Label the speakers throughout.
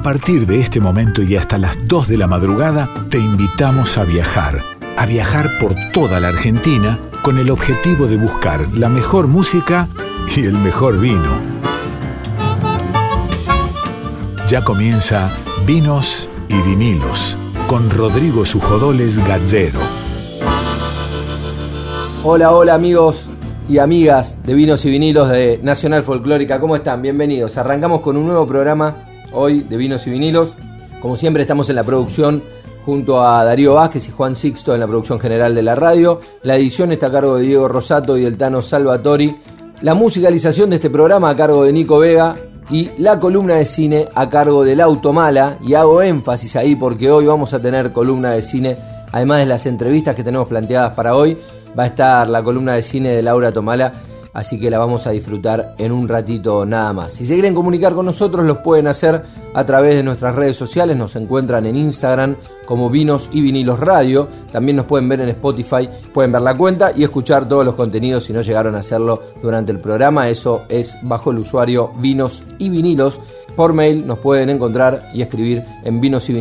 Speaker 1: A partir de este momento y hasta las 2 de la madrugada, te invitamos a viajar. A viajar por toda la Argentina con el objetivo de buscar la mejor música y el mejor vino. Ya comienza Vinos y Vinilos con Rodrigo Sujodoles Gazzero.
Speaker 2: Hola, hola amigos y amigas de Vinos y Vinilos de Nacional Folclórica. ¿Cómo están? Bienvenidos. Arrancamos con un nuevo programa hoy de Vinos y Vinilos. Como siempre estamos en la producción junto a Darío Vázquez y Juan Sixto en la producción general de la radio. La edición está a cargo de Diego Rosato y del Tano Salvatori. La musicalización de este programa a cargo de Nico Vega y la columna de cine a cargo del Automala. Y hago énfasis ahí porque hoy vamos a tener columna de cine, además de las entrevistas que tenemos planteadas para hoy. Va a estar la columna de cine de Laura Tomala así que la vamos a disfrutar en un ratito nada más. Si se quieren comunicar con nosotros, los pueden hacer a través de nuestras redes sociales, nos encuentran en Instagram como Vinos y Vinilos Radio, también nos pueden ver en Spotify, pueden ver la cuenta y escuchar todos los contenidos si no llegaron a hacerlo durante el programa, eso es bajo el usuario Vinos y Vinilos. Por mail nos pueden encontrar y escribir en gmail.com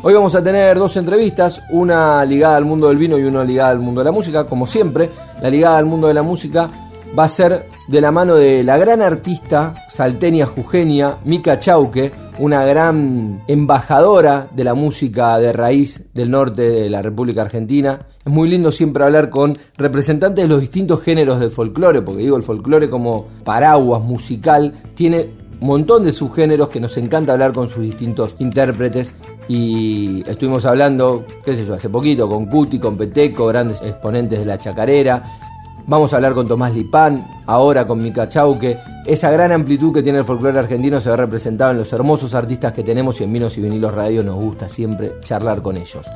Speaker 2: Hoy vamos a tener dos entrevistas, una ligada al mundo del vino y una ligada al mundo de la música, como siempre. La ligada al mundo de la música va a ser de la mano de la gran artista salteña jujeña Mica Chauque, una gran embajadora de la música de raíz del norte de la República Argentina. Es muy lindo siempre hablar con representantes de los distintos géneros del folclore, porque digo, el folclore como paraguas musical tiene un montón de subgéneros que nos encanta hablar con sus distintos intérpretes y estuvimos hablando, qué sé yo, hace poquito con Cuti, con Peteco, grandes exponentes de la chacarera. Vamos a hablar con Tomás Lipán, ahora con Mica Chauque. Esa gran amplitud que tiene el folclore argentino se ve representado en los hermosos artistas que tenemos y en Vinos y Vinilos Radio nos gusta siempre charlar con ellos.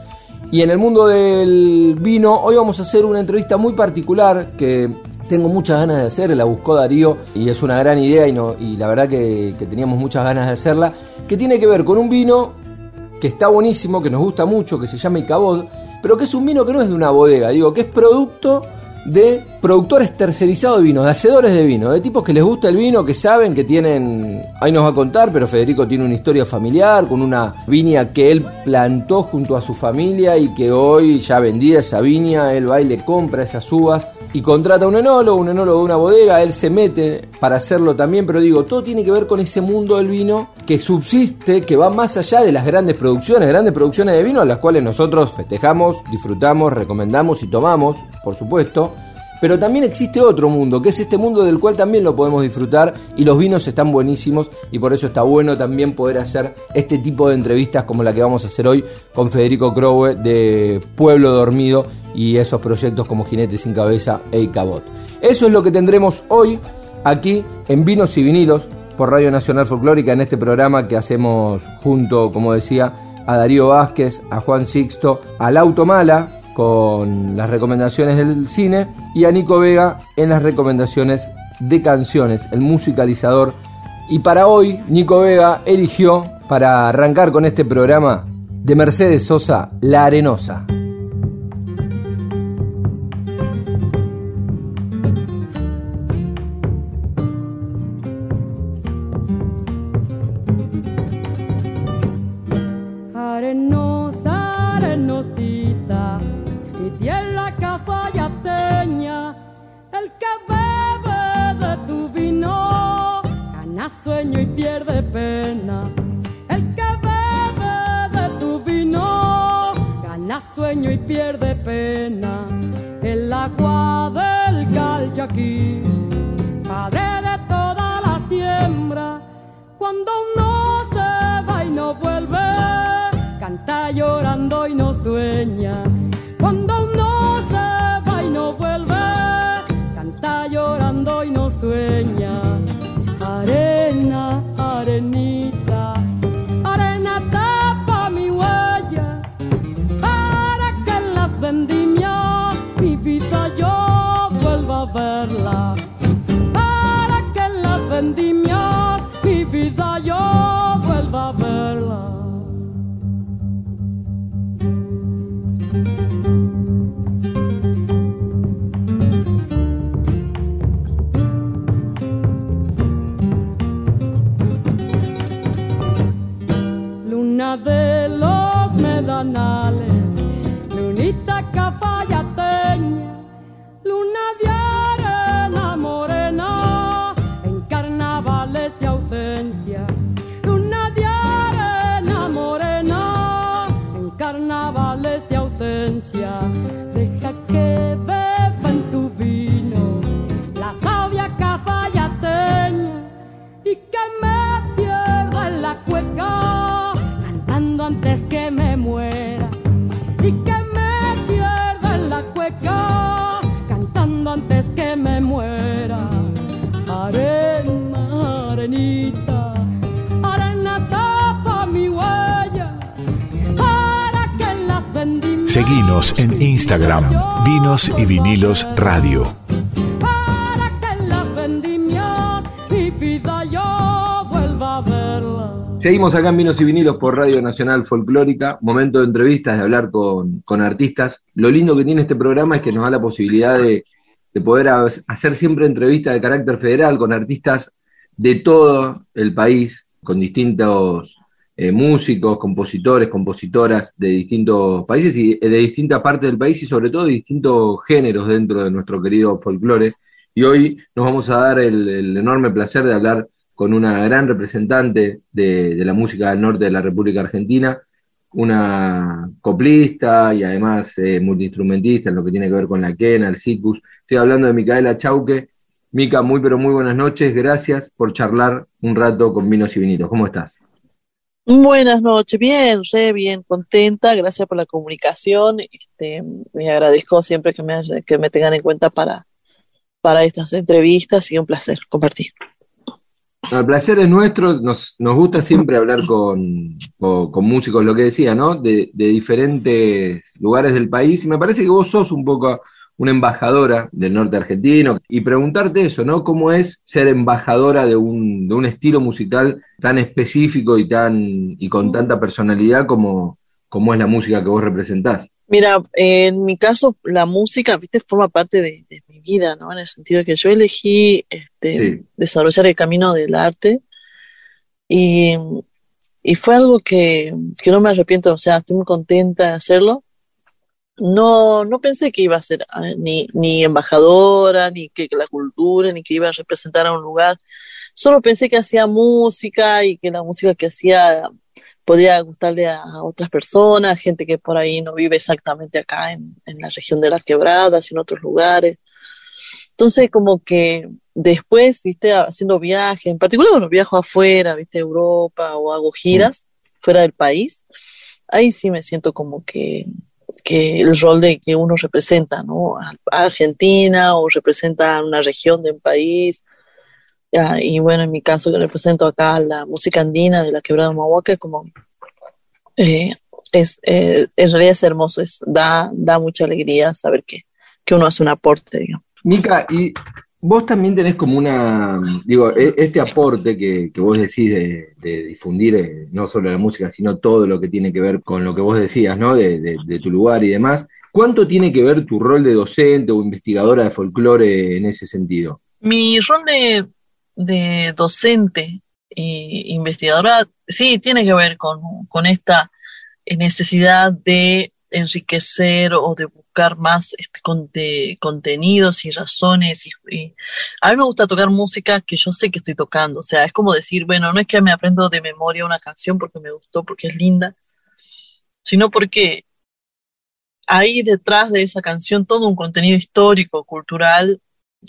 Speaker 2: Y en el mundo del vino, hoy vamos a hacer una entrevista muy particular que tengo muchas ganas de hacer, la buscó Darío y es una gran idea y, no, y la verdad que, que teníamos muchas ganas de hacerla, que tiene que ver con un vino que está buenísimo, que nos gusta mucho, que se llama Icabod, pero que es un vino que no es de una bodega, digo, que es producto de productores tercerizados de vino, de hacedores de vino, de tipos que les gusta el vino, que saben que tienen, ahí nos va a contar, pero Federico tiene una historia familiar con una viña que él plantó junto a su familia y que hoy ya vendía esa viña, él va y le compra esas uvas y contrata a un enólogo, un enólogo de una bodega, él se mete para hacerlo también, pero digo, todo tiene que ver con ese mundo del vino que subsiste, que va más allá de las grandes producciones, grandes producciones de vino a las cuales nosotros festejamos, disfrutamos, recomendamos y tomamos, por supuesto. Pero también existe otro mundo, que es este mundo del cual también lo podemos disfrutar y los vinos están buenísimos y por eso está bueno también poder hacer este tipo de entrevistas como la que vamos a hacer hoy con Federico Crowe de Pueblo Dormido y esos proyectos como Jinete sin Cabeza e Icabot. Eso es lo que tendremos hoy aquí en Vinos y Vinilos por Radio Nacional Folclórica en este programa que hacemos junto, como decía, a Darío Vázquez, a Juan Sixto, al Automala, con las recomendaciones del cine y a Nico Vega en las recomendaciones de canciones, el musicalizador. Y para hoy, Nico Vega eligió, para arrancar con este programa, de Mercedes Sosa, La Arenosa.
Speaker 1: En Instagram, Vinos y Vinilos Radio.
Speaker 3: Para que las vendimias mi vida yo vuelva a verla.
Speaker 2: Seguimos acá en Vinos y Vinilos por Radio Nacional Folclórica. Momento de entrevistas, de hablar con, con artistas. Lo lindo que tiene este programa es que nos da la posibilidad de, de poder ha- hacer siempre entrevistas de carácter federal con artistas de todo el país, con distintos eh, músicos, compositores, compositoras de distintos países y de distintas partes del país y sobre todo de distintos géneros dentro de nuestro querido folclore. Y hoy nos vamos a dar el, enorme placer de hablar con una gran representante de, la música del norte de la República Argentina, una coplista y además eh, multiinstrumentista en lo que tiene que ver con la quena, el cicus. Estoy hablando de Micaela Chauque. Mica, muy pero muy buenas noches. Gracias por charlar un rato con Vinos y Vinitos. ¿Cómo estás?
Speaker 4: Buenas noches, bien, re bien, contenta, gracias por la comunicación. Este, me agradezco siempre que me, haya- que me tengan en cuenta para, para estas entrevistas y un placer compartir.
Speaker 2: El placer es nuestro. Nos, nos gusta siempre hablar con, con- con músicos, lo que decía, ¿no? De, de diferentes lugares del país. Y me parece que vos sos un poco una embajadora del norte argentino. Y preguntarte eso, ¿no? ¿Cómo es ser embajadora de un, de un estilo musical tan específico y, tan, y con tanta personalidad como, como es la música que vos representás?
Speaker 4: Mira, en mi caso, la música, viste, forma parte de, de mi vida, ¿no? En el sentido de que yo elegí este,
Speaker 2: Sí.
Speaker 4: desarrollar el camino del arte y, y fue algo que, que no me arrepiento, o sea, estoy muy contenta de hacerlo. No, no pensé que iba a ser ah, ni, ni embajadora, ni que la cultura, ni que iba a representar a un lugar. Solo pensé que hacía música y que la música que hacía podía gustarle a, a otras personas, gente que por ahí no vive exactamente acá en, en la región de las quebradas, en otros lugares. Entonces, como que después, viste, haciendo viajes, en particular cuando viajo afuera, viste, Europa o hago giras fuera del país, ahí sí me siento como que, que el rol de que uno representa, ¿no? A, Argentina o representa a una región de un país. Y bueno, en mi caso, que represento acá la música andina de la quebrada de Mahuaca, como eh, es, eh, en es hermoso, es, da, da mucha alegría saber que, que uno hace un aporte, digamos.
Speaker 2: Mica, y vos también tenés como una, digo, e- este aporte que, que vos decís de, difundir eh, no solo la música, sino todo lo que tiene que ver con lo que vos decías, ¿no? De, de- tu lugar y demás. ¿Cuánto tiene que ver tu rol de docente o investigadora de folclore en ese sentido?
Speaker 4: Mi rol de, de docente e investigadora sí tiene que ver con, con esta necesidad de enriquecer o de buscar más este, conte- contenidos y razones. Y, a mí me gusta tocar música que yo sé que estoy tocando. O sea, es como decir, bueno, no es que me aprendo de memoria una canción porque me gustó, porque es linda, sino porque hay detrás de esa canción todo un contenido histórico, cultural,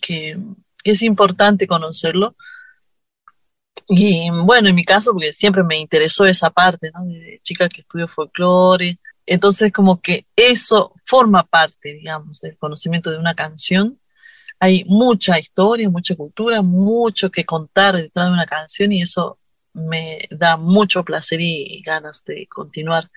Speaker 4: que, que es importante conocerlo. Y bueno, en mi caso, porque siempre me interesó esa parte, ¿no? De que estudio folclore. Entonces, como que eso forma parte, digamos, del conocimiento de una canción. Hay mucha historia, mucha cultura, mucho que contar detrás de una canción y eso me da mucho placer y ganas de continuar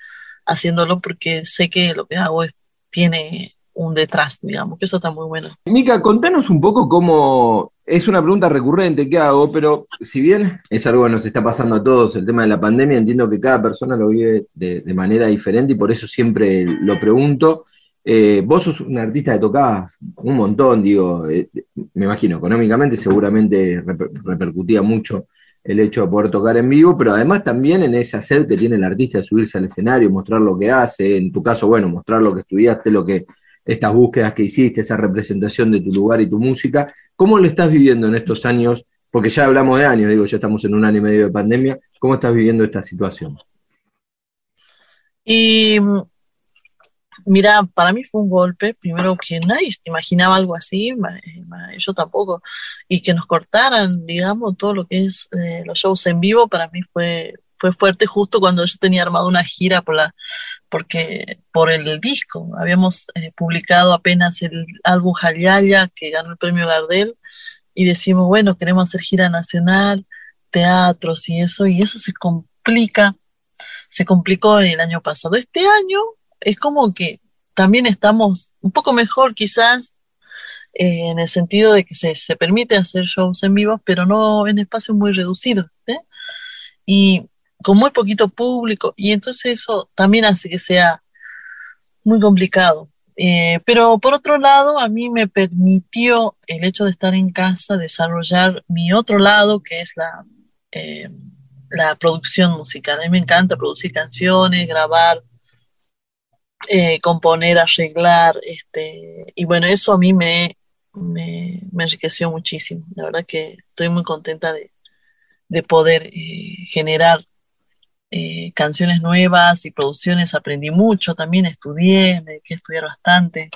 Speaker 4: haciéndolo porque sé que lo que hago es, tiene un detrás, digamos, que eso está muy bueno.
Speaker 2: Mica, contanos un poco cómo, es una pregunta recurrente que hago, pero si bien es algo que nos está pasando a todos, el tema de la pandemia, entiendo que cada persona lo vive de, manera diferente y por eso siempre lo pregunto. Eh, vos sos un artista que tocás un montón, digo, eh, me imagino, económicamente seguramente reper- repercutía mucho el hecho de poder tocar en vivo, pero además también en ese hacer que tiene el artista de subirse al escenario, mostrar lo que hace, en tu caso, bueno, mostrar lo que estudiaste, lo que, estas búsquedas que hiciste, esa representación de tu lugar y tu música, ¿cómo lo estás viviendo en estos años? Porque ya hablamos de años, digo, ya estamos en un año y medio de pandemia, ¿cómo estás viviendo esta situación?
Speaker 4: Y mira, para mí fue un golpe, primero que nadie se imaginaba algo así, eh, ma- yo tampoco, y que nos cortaran, digamos, todo lo que es eh, los shows en vivo, para mí fue, fue fuerte justo cuando yo tenía armado una gira por la, porque, por el disco. Habíamos eh, publicado apenas el álbum Jayaya, que ganó el premio Gardel, y decimos, bueno, queremos hacer gira nacional, teatros y eso, y eso se complica, se complicó el año pasado. Este año es como que también estamos un poco mejor quizás eh, en el sentido de que se, se, permite hacer shows en vivo, pero no en espacios muy reducidos. ¿eh? Y con muy poquito público, y entonces eso también hace que sea muy complicado. Eh, pero por otro lado, a mí me permitió el hecho de estar en casa desarrollar mi otro lado, que es la, eh, la producción musical. A mí me encanta producir canciones, grabar, eh, componer, arreglar, este, y bueno, eso a mí me, me, me, enriqueció muchísimo. La verdad que estoy muy contenta de, de poder generar eh, canciones nuevas y producciones aprendí mucho, también estudié, me dediqué a estudiar bastante.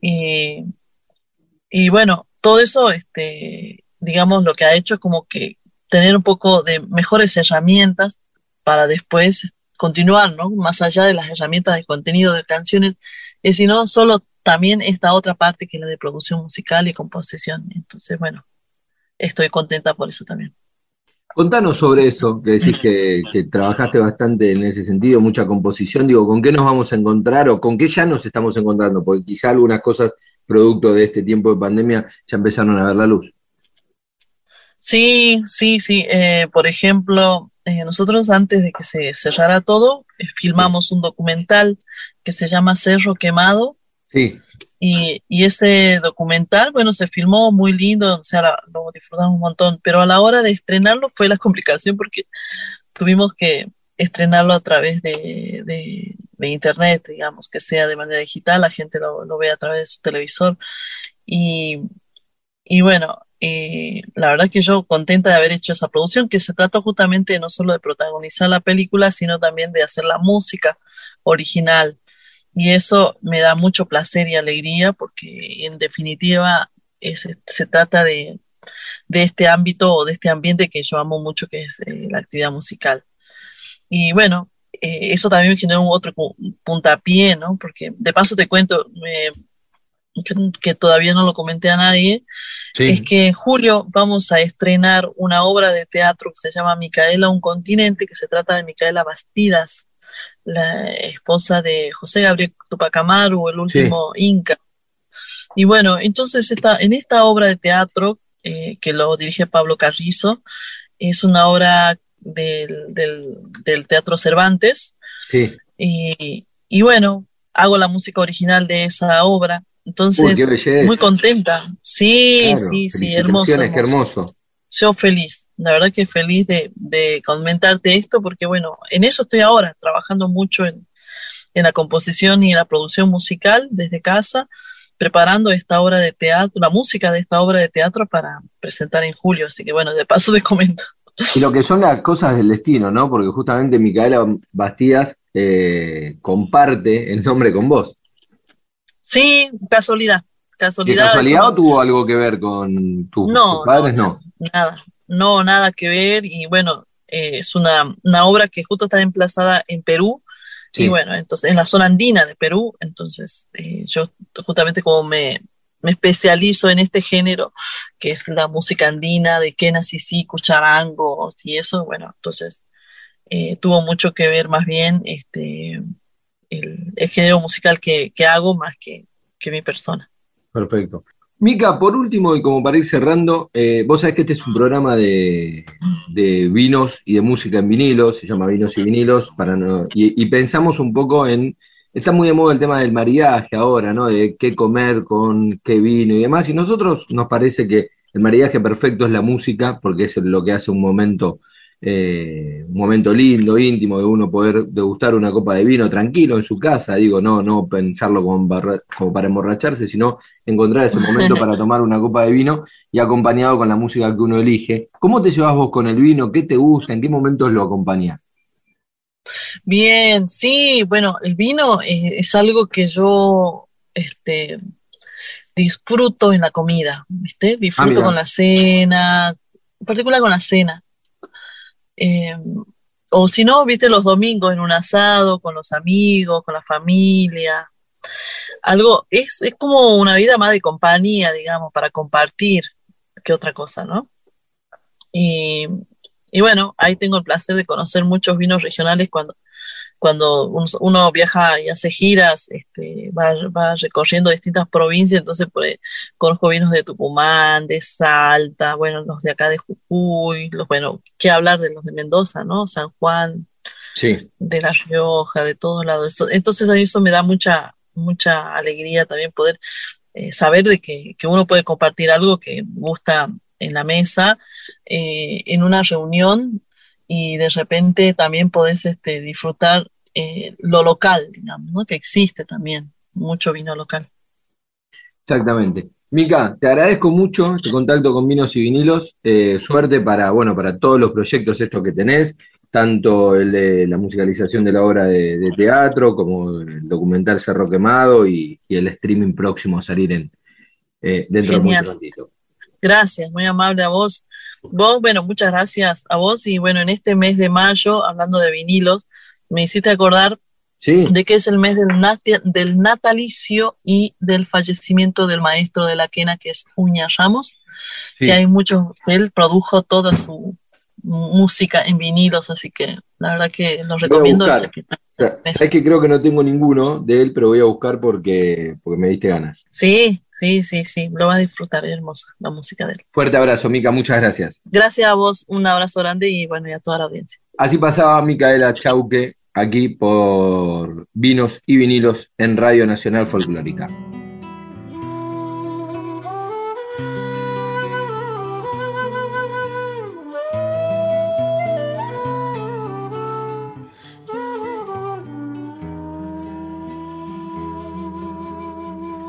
Speaker 4: Y, bueno, todo eso, este, digamos, lo que ha hecho es como que tener un poco de mejores herramientas para después continuar, ¿no? Más allá de las herramientas de contenido de canciones, y sino solo también esta otra parte que es la de producción musical y composición. Entonces, bueno, estoy contenta por eso también.
Speaker 2: Contanos sobre eso, que decís que, que, trabajaste bastante en ese sentido, mucha composición. Digo, ¿con qué nos vamos a encontrar o con qué ya nos estamos encontrando? Porque quizá algunas cosas, producto de este tiempo de pandemia, ya empezaron a ver la luz.
Speaker 4: Sí, sí, sí. Eh, por ejemplo, eh, nosotros antes de que se cerrara todo, eh, filmamos un documental que se llama Cerro Quemado.
Speaker 2: Sí.
Speaker 4: Y, y este documental, bueno, se filmó muy lindo, o sea, lo disfrutamos un montón, pero a la hora de estrenarlo fue la complicación porque tuvimos que estrenarlo a través de, internet, digamos, que sea de manera digital, la gente lo, ve a través de su televisor. Y, y bueno, eh, la verdad que yo contenta de haber hecho esa producción, que se trató justamente no solo de protagonizar la película, sino también de hacer la música original y eso me da mucho placer y alegría porque en definitiva es, se trata de, de, este ámbito o de este ambiente que yo amo mucho, que es eh, la actividad musical. Y bueno, eh, eso también me generó un otro puntapié, ¿no? Porque de paso te cuento, que, que, todavía no lo comenté a nadie, sí. es que en julio vamos a estrenar una obra de teatro que se llama Micaela, un continente, que se trata de Micaela Bastidas la esposa de José Gabriel Tupac Amaru, el último sí. Inca. Y bueno, entonces esta, en esta obra de teatro, eh, que lo dirige Pablo Carrizo, es una obra del, del, del Teatro Cervantes.
Speaker 2: Sí.
Speaker 4: Y, y, bueno, hago la música original de esa obra. Entonces, Uy, muy contenta. Sí, claro, sí, sí, hermoso, hermoso yo feliz, la verdad que feliz de, de, comentarte esto, porque bueno, en eso estoy ahora, trabajando mucho en, en, la composición y en la producción musical desde casa, preparando esta obra de teatro, la música de esta obra de teatro para presentar en julio, así que bueno, de paso te comento.
Speaker 2: Y lo que son las cosas del destino, ¿no? Porque justamente Micaela Bastidas eh, comparte el nombre con vos.
Speaker 4: Sí, casualidad. Casualidad,
Speaker 2: ¿De casualidad o tuvo algo que ver con tu,
Speaker 4: no,
Speaker 2: tus padres? No,
Speaker 4: no, nada, no, nada que ver. Y bueno, eh, es una, una, obra que justo está emplazada en Perú. Sí. Y bueno, entonces en la zona andina de Perú. Entonces, eh, yo justamente como me, me, especializo en este género, que es la música andina, de quenas y sí, cucharangos y eso, bueno, entonces eh, tuvo mucho que ver más bien este, el, el género musical que, que hago más que, que mi persona.
Speaker 2: Perfecto. Mica, por último, y como para ir cerrando, eh, vos sabés que este es un programa de, de, vinos y de música en vinilos, se llama Vinos y Vinilos, para no, y, y, pensamos un poco en, está muy de moda el tema del maridaje ahora, ¿no? De qué comer con qué vino y demás, y nosotros nos parece que el maridaje perfecto es la música, porque es lo que hace un momento eh, un momento lindo, íntimo, de uno poder degustar una copa de vino tranquilo en su casa, digo, no, no pensarlo como, para emborracharse, sino encontrar ese momento para tomar una copa de vino y acompañado con la música que uno elige. ¿Cómo te llevas vos con el vino? ¿Qué te gusta? ¿En qué momentos lo acompañas?
Speaker 4: Bien, sí, bueno, el vino es, es algo que yo este, disfruto en la comida, ¿viste? Disfruto ah, con la cena, en particular con la cena. Eh, o si no, viste los domingos en un asado con los amigos, con la familia. Algo, es, es como una vida más de compañía, digamos, para compartir que otra cosa, ¿no? Y, y bueno, ahí tengo el placer de conocer muchos vinos regionales cuando, cuando uno viaja y hace giras, va, va, recorriendo distintas provincias, entonces por conozco vinos de Tucumán, de Salta, bueno, los de acá de Jujuy, los, bueno, qué hablar de los de Mendoza, ¿no? San Juan,
Speaker 2: sí.
Speaker 4: de La Rioja, de todos lados. Entonces a mí eso me da mucha, mucha alegría también poder eh, saber de que, que, uno puede compartir algo que gusta en la mesa, eh, en una reunión y de repente también podés este, disfrutar eh, lo local, digamos, ¿no? que existe también mucho vino local.
Speaker 2: Exactamente. Mica, te agradezco mucho este contacto con Vinos y Vinilos. Eh, suerte para, bueno, para todos los proyectos estos que tenés, tanto el de la musicalización de la obra de, de teatro, como el documental Cerro Quemado y, y, el streaming próximo a salir en, eh, dentro
Speaker 4: Genial.
Speaker 2: de muy prontito.
Speaker 4: Gracias, muy amable a vos. Vos, bueno, muchas gracias a vos y bueno, en este mes de mayo, hablando de vinilos, me hiciste acordar
Speaker 2: sí.
Speaker 4: de que es el mes del, nat del, natalicio y del fallecimiento del maestro de la quena, que es Uña Ramos, sí. que hay muchos, él produjo toda su música en vinilos, así que la verdad que los recomiendo.
Speaker 2: Sabes que creo que no tengo ninguno de él, pero voy a buscar porque, porque me diste ganas.
Speaker 4: Sí, sí, sí, sí, lo vas a disfrutar, hermosa la música de él.
Speaker 2: Fuerte abrazo, Mica, muchas gracias.
Speaker 4: Gracias a vos, un abrazo grande y bueno, y a toda la audiencia.
Speaker 2: Así pasaba Micaela Chauque aquí por Vinos y Vinilos en Radio Nacional Folclórica.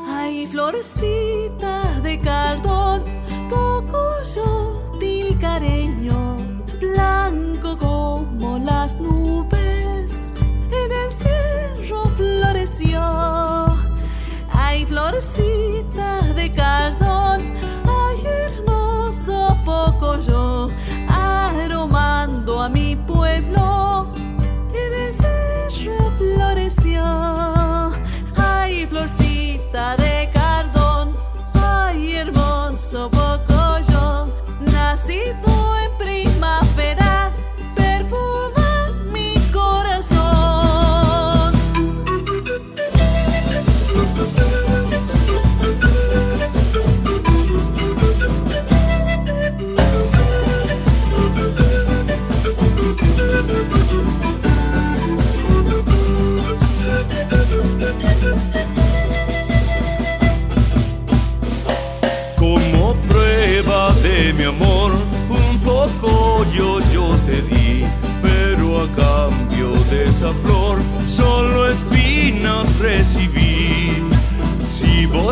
Speaker 5: Hay florecitas de cardón, poco yo tilcareño, blanco como las nubes, de cardón,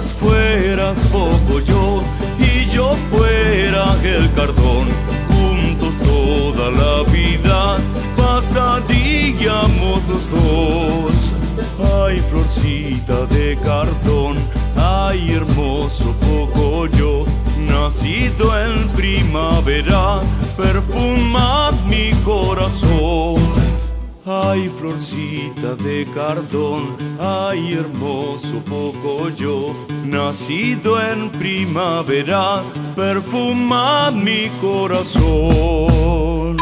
Speaker 6: fueras poco yo y yo fuera el cardón, juntos toda la vida pasaríamos los dos. Ay, florcita de cartón, ay, hermoso poco yo, nacido en primavera, perfuma mi corazón. Ay, florcita de cartón, ay, hermoso yo, nacido en primavera, perfuma mi corazón.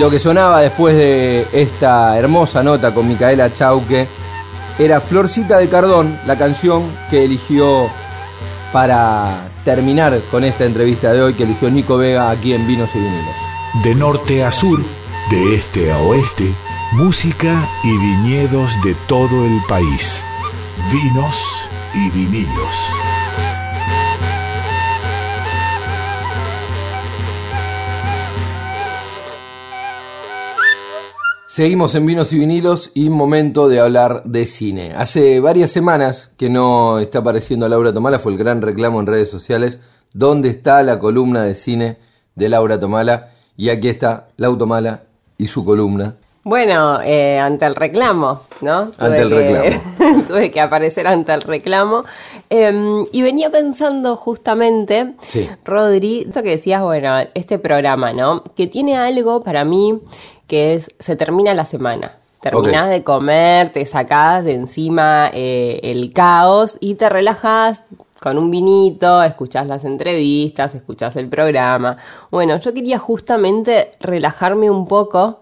Speaker 2: Lo que sonaba después de esta hermosa nota con Micaela Chauque era Florcita de Cardón, la canción que eligió para terminar con esta entrevista de hoy, que eligió Nico Vega aquí en Vinos y Vinilos.
Speaker 1: De norte a sur, de este a oeste, música y viñedos de todo el país. Vinos y vinilos.
Speaker 2: Seguimos en Vinos y Vinilos y momento de hablar de cine. Hace varias semanas que no está apareciendo Laura Tomala, fue el gran reclamo en redes sociales. ¿Dónde está la columna de cine de Laura Tomala? Y aquí está Laura Tomala y su columna.
Speaker 7: Bueno, eh, ante el reclamo, ¿no?
Speaker 2: Ante el
Speaker 7: que,
Speaker 2: reclamo.
Speaker 7: tuve que aparecer ante el reclamo. Eh, y venía pensando justamente,
Speaker 2: Sí.
Speaker 7: Rodri, esto que decías, bueno, este programa, ¿no? Que tiene algo para mí que es, se termina la semana. Terminás de comer, te sacás de encima eh, el caos y te relajás con un vinito, escuchás las entrevistas, escuchás el programa. Bueno, yo quería justamente relajarme un poco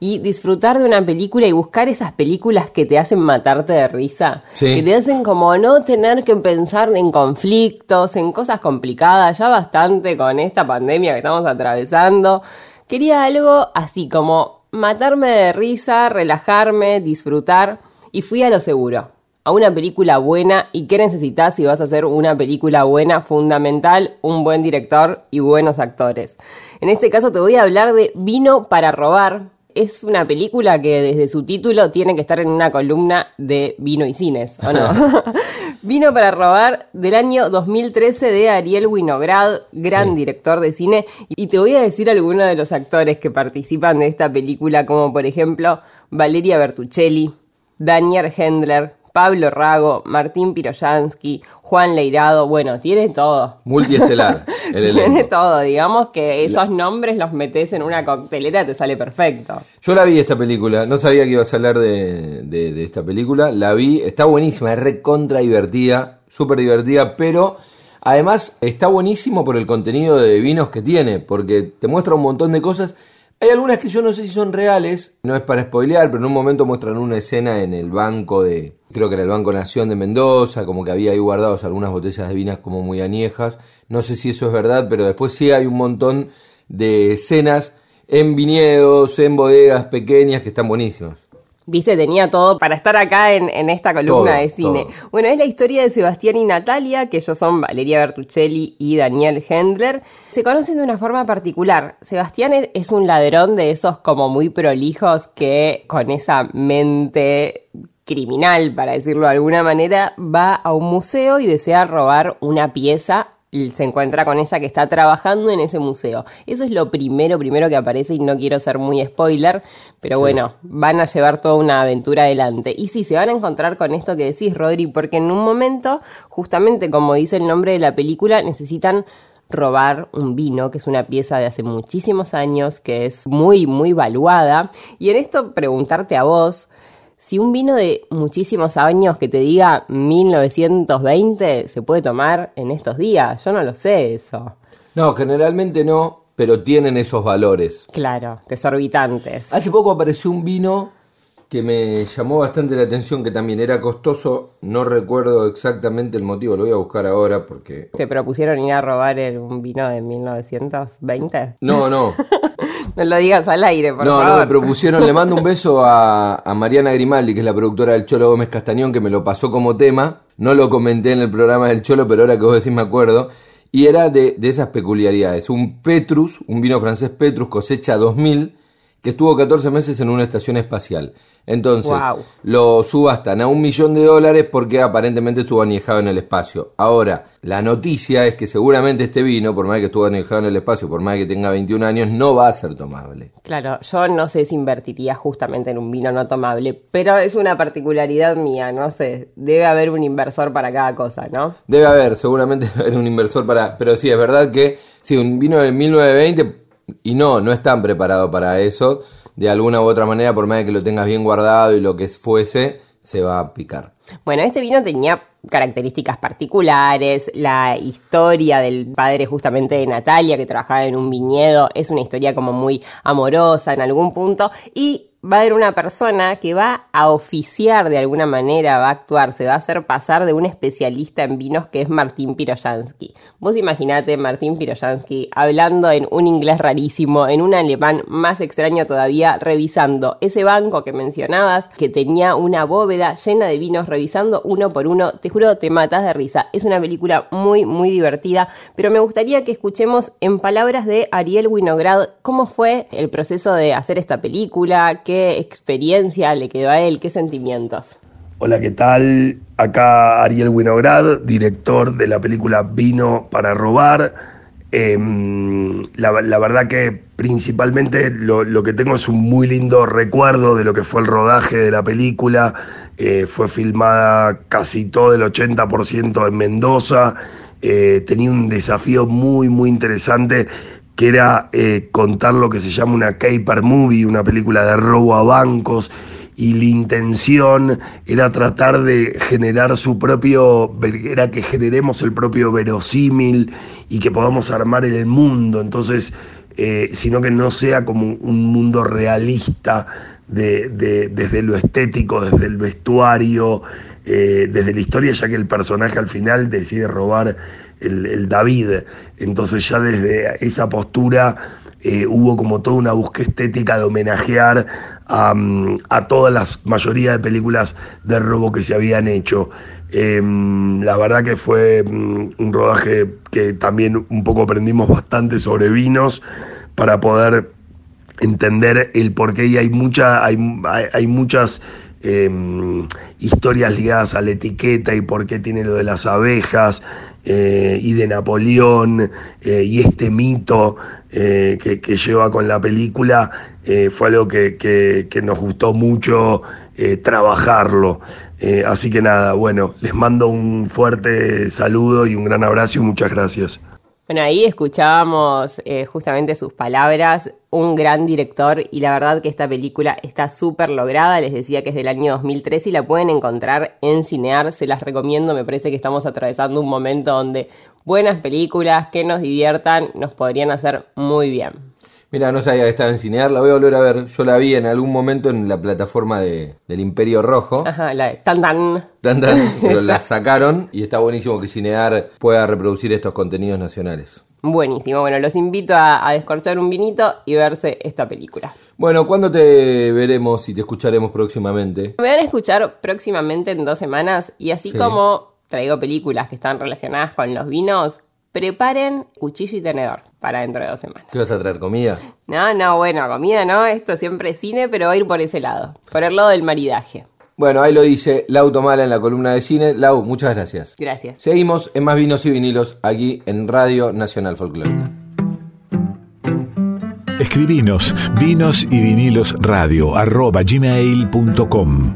Speaker 7: y disfrutar de una película y buscar esas películas que te hacen matarte de risa,
Speaker 2: Sí.
Speaker 7: que te hacen como no tener que pensar en conflictos, en cosas complicadas, ya bastante con esta pandemia que estamos atravesando. Quería algo así como matarme de risa, relajarme, disfrutar y fui a lo seguro. A una película buena y qué necesitas si vas a hacer una película buena, fundamental, un buen director y buenos actores. En este caso te voy a hablar de Vino para robar, es una película que desde su título tiene que estar en una columna de vino y cines, ¿o no? vino para robar del año 2013 de Ariel Winograd, gran
Speaker 2: Sí.
Speaker 7: director de cine. Y te voy a decir algunos de los actores que participan de esta película, como por ejemplo Valeria Bertuccelli, Daniel Hendler, Pablo Rago, Martín Piroyansky, Juan Leirado, bueno, tiene todo.
Speaker 2: Multiestelar. el
Speaker 7: Tiene todo, digamos que esos nombres los metes en una coctelera y te sale perfecto.
Speaker 2: Yo la vi esta película, no sabía que ibas a hablar de, de- de esta película, la vi, está buenísima, es recontra divertida, súper divertida, pero además está buenísimo por el contenido de vinos que tiene, porque te muestra un montón de cosas. Hay algunas que yo no sé si son reales, no es para spoilear, pero en un momento muestran una escena en el banco de, creo que era el Banco Nación de Mendoza, como que había ahí guardados algunas botellas de vinas como muy añejas. No sé si eso es verdad, pero después sí hay un montón de escenas en viñedos, en bodegas pequeñas que están buenísimas.
Speaker 7: Viste, tenía todo para estar acá en, en esta columna
Speaker 2: Todo,
Speaker 7: de cine.
Speaker 2: todo.
Speaker 7: Bueno, es la historia de Sebastián y Natalia, que ellos son Valeria Bertuccelli y Daniel Hendler. Se conocen de una forma particular. Sebastián es un ladrón de esos como muy prolijos que con esa mente criminal, para decirlo de alguna manera, va a un museo y desea robar una pieza y se encuentra con ella que está trabajando en ese museo. Eso es lo primero, primero que aparece y no quiero ser muy spoiler, pero bueno, van a llevar toda una aventura adelante. Y sí, se van a encontrar con esto que decís, Rodri, porque en un momento, justamente como dice el nombre de la película, necesitan robar un vino, que es una pieza de hace muchísimos años, que es muy, muy valuada. Y en esto preguntarte a vos, si un vino de muchísimos años que te diga 1920 se puede tomar en estos días, yo no lo sé eso.
Speaker 2: No, generalmente no, pero tienen esos valores.
Speaker 7: Claro, desorbitantes.
Speaker 2: Hace poco apareció un vino que me llamó bastante la atención, que también era costoso, no recuerdo exactamente el motivo, lo voy a buscar ahora porque...
Speaker 7: ¿Te propusieron ir a robar el- un vino de 1920?
Speaker 2: No, no,
Speaker 7: No lo digas al aire, por
Speaker 2: no, no
Speaker 7: favor.
Speaker 2: me propusieron, le mando un beso a, a Mariana Grimaldi, que es la productora del Cholo Gómez Castañón, que me lo pasó como tema, no lo comenté en el programa del Cholo, pero ahora que vos decís me acuerdo, y era de, de esas peculiaridades, un Petrus, un vino francés Petrus cosecha 2000, que estuvo 14 meses en una estación espacial. Entonces, lo subastan a un millón de dólares porque aparentemente estuvo añejado en el espacio. Ahora, la noticia es que seguramente este vino, por más que estuvo añejado en el espacio, por más que tenga 21 años, no va a ser tomable.
Speaker 7: Claro, yo no sé si invertiría justamente en un vino no tomable, pero es una particularidad mía, no sé, debe haber un inversor para cada cosa, ¿no?
Speaker 2: Debe haber, seguramente debe haber un inversor para... Pero sí, es verdad que sí, un vino de 1920 y no, no están preparados para eso. De alguna u otra manera, por más que lo tengas bien guardado y lo que fuese, se va a picar.
Speaker 7: Bueno, este vino tenía características particulares, la historia del padre justamente de Natalia, que trabajaba en un viñedo, es una historia como muy amorosa en algún punto, y va a haber una persona que va a oficiar de alguna manera, va a actuar, se va a hacer pasar de un especialista en vinos que es Martín Piroyansky. Vos imaginate Martín Piroyansky hablando en un inglés rarísimo, en un alemán más extraño todavía, revisando ese banco que mencionabas, que tenía una bóveda llena de vinos, revisando uno por uno. Te juro, te matas de risa. Es una película muy, muy divertida, pero me gustaría que escuchemos en palabras de Ariel Winograd cómo fue el proceso de hacer esta película, qué experiencia le quedó a él, qué sentimientos.
Speaker 8: Hola, ¿qué tal? Acá Ariel Winograd, director de la película Vino para robar. Em, la, verdad que principalmente lo, lo que tengo es un muy lindo recuerdo de lo que fue el rodaje de la película. Eh, fue filmada casi todo el 80% en Mendoza. Eh, tenía un desafío muy, muy interesante que era eh, contar lo que se llama una caper movie, una película de robo a bancos, y la intención era tratar de generar su propio, era que generemos el propio verosímil y que podamos armar el mundo, entonces, eh, sino que no sea como un mundo realista de, de- desde lo estético, desde el vestuario, eh, desde la historia, ya que el personaje al final decide robar el, David. Entonces ya desde esa postura eh, hubo como toda una búsqueda estética de homenajear a, mm, a todas las mayoría de películas de robo que se habían hecho. Eh, la verdad que fue mm, un rodaje que también un poco aprendimos bastante sobre vinos para poder entender el porqué y hay mucha hay, hay, muchas eh, historias ligadas a la etiqueta y por qué tiene lo de las abejas eh, y de Napoleón eh, y este mito eh, que, que lleva con la película fue algo que, que- que nos gustó mucho trabajarlo. Así que nada, bueno, les mando un fuerte saludo y un gran abrazo y muchas gracias.
Speaker 7: Bueno, ahí escuchábamos justamente sus palabras, un gran director y la verdad que esta película está súper lograda, les decía que es del año 2003 y la pueden encontrar en Cinear, se las recomiendo, me parece que estamos atravesando un momento donde buenas películas que nos diviertan nos podrían hacer muy bien.
Speaker 2: Mira, no sabía que estaba en Cinear, la voy a volver a ver. Yo la vi en algún momento en la plataforma de, del Imperio Rojo.
Speaker 7: Ajá, la de tan tan.
Speaker 2: Tan, tan, pero la sacaron y está buenísimo que Cinear pueda reproducir estos contenidos nacionales.
Speaker 7: Buenísimo, bueno, los invito a, a descorchar un vinito y verse esta película.
Speaker 2: Bueno, ¿cuándo te veremos y te escucharemos próximamente?
Speaker 7: Me van a escuchar próximamente en dos semanas y así
Speaker 2: Sí.
Speaker 7: como traigo películas que están relacionadas con los vinos, preparen cuchillo y tenedor para dentro de dos semanas.
Speaker 2: ¿Qué vas a traer? ¿Comida?
Speaker 7: No, no, bueno, comida no, esto siempre es cine, pero va a ir por ese lado, por el lado del maridaje.
Speaker 2: Bueno, ahí lo dice Lau Tomala en la columna de cine. Lau, muchas gracias.
Speaker 7: Gracias.
Speaker 2: Seguimos en Más Vinos y Vinilos aquí en Radio Nacional Folclórica.
Speaker 1: Escribinos vinos y vinilos radio arroba gmail.com.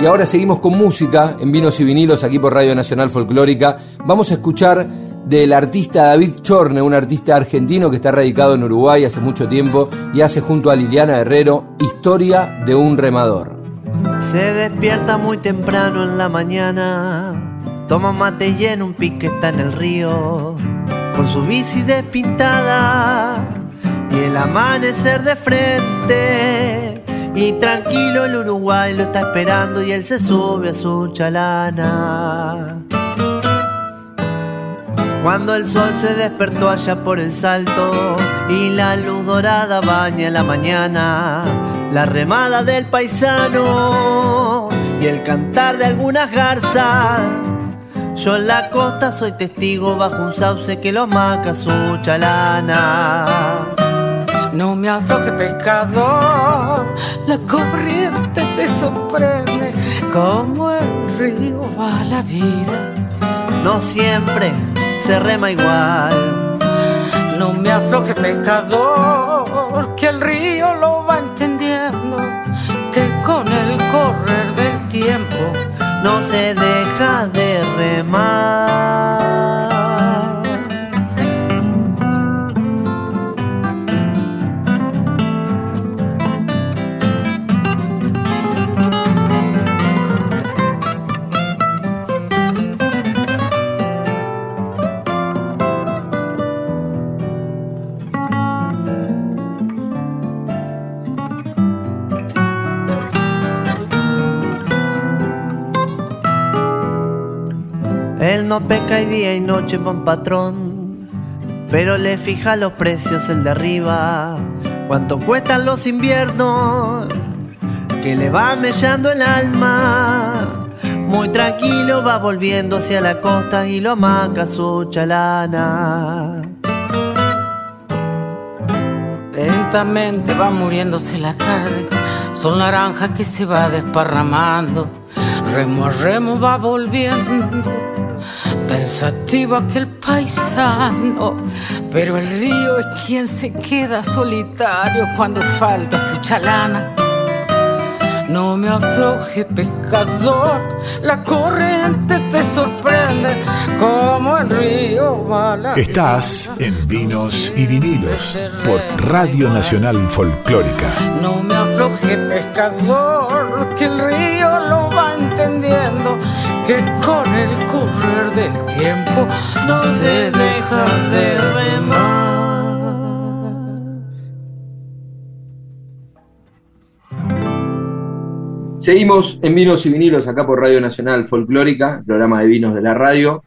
Speaker 2: Y ahora seguimos con música en Vinos y Vinilos aquí por Radio Nacional Folclórica. Vamos a escuchar del artista David Chorne, un artista argentino que está radicado en Uruguay hace mucho tiempo y hace junto a Liliana Herrero Historia de un remador.
Speaker 9: Se despierta muy temprano en la mañana, toma mate y en un pique está en el río, con su bici despintada y el amanecer de frente. Y tranquilo el Uruguay lo está esperando y él se sube a su chalana. Cuando el sol se despertó allá por el salto y la luz dorada baña la mañana, la remada del paisano y el cantar de algunas garzas. Yo en la costa soy testigo bajo un sauce que lo maca su chalana.
Speaker 10: No me afloje pescador, la corriente te sorprende, como el río va la vida.
Speaker 9: No siempre se rema igual.
Speaker 10: No me afloje pescador, que el río lo va entendiendo, que con el correr del tiempo
Speaker 9: no se deja de remar. No peca y día y noche, buen patrón, pero le fija los precios el de arriba. Cuánto cuestan los inviernos, que le va mellando el alma. Muy tranquilo va volviendo hacia la costa y lo amaca su chalana.
Speaker 10: Lentamente va muriéndose la tarde, son naranjas que se va desparramando, remo a remo va volviendo, pensativo aquel paisano, pero el río es quien se queda solitario cuando falta su chalana. No me afloje, pescador, la corriente te sorprende como el río va la
Speaker 1: Estás en Vinos y Vinilos por Radio Nacional Folclórica.
Speaker 10: No me afloje, pescador, que el río lo va entendiendo, que con el correr del tiempo no se deja de remar.
Speaker 2: Seguimos en Vinos y Vinilos acá por Radio Nacional Folclórica, programa de vinos de la radio.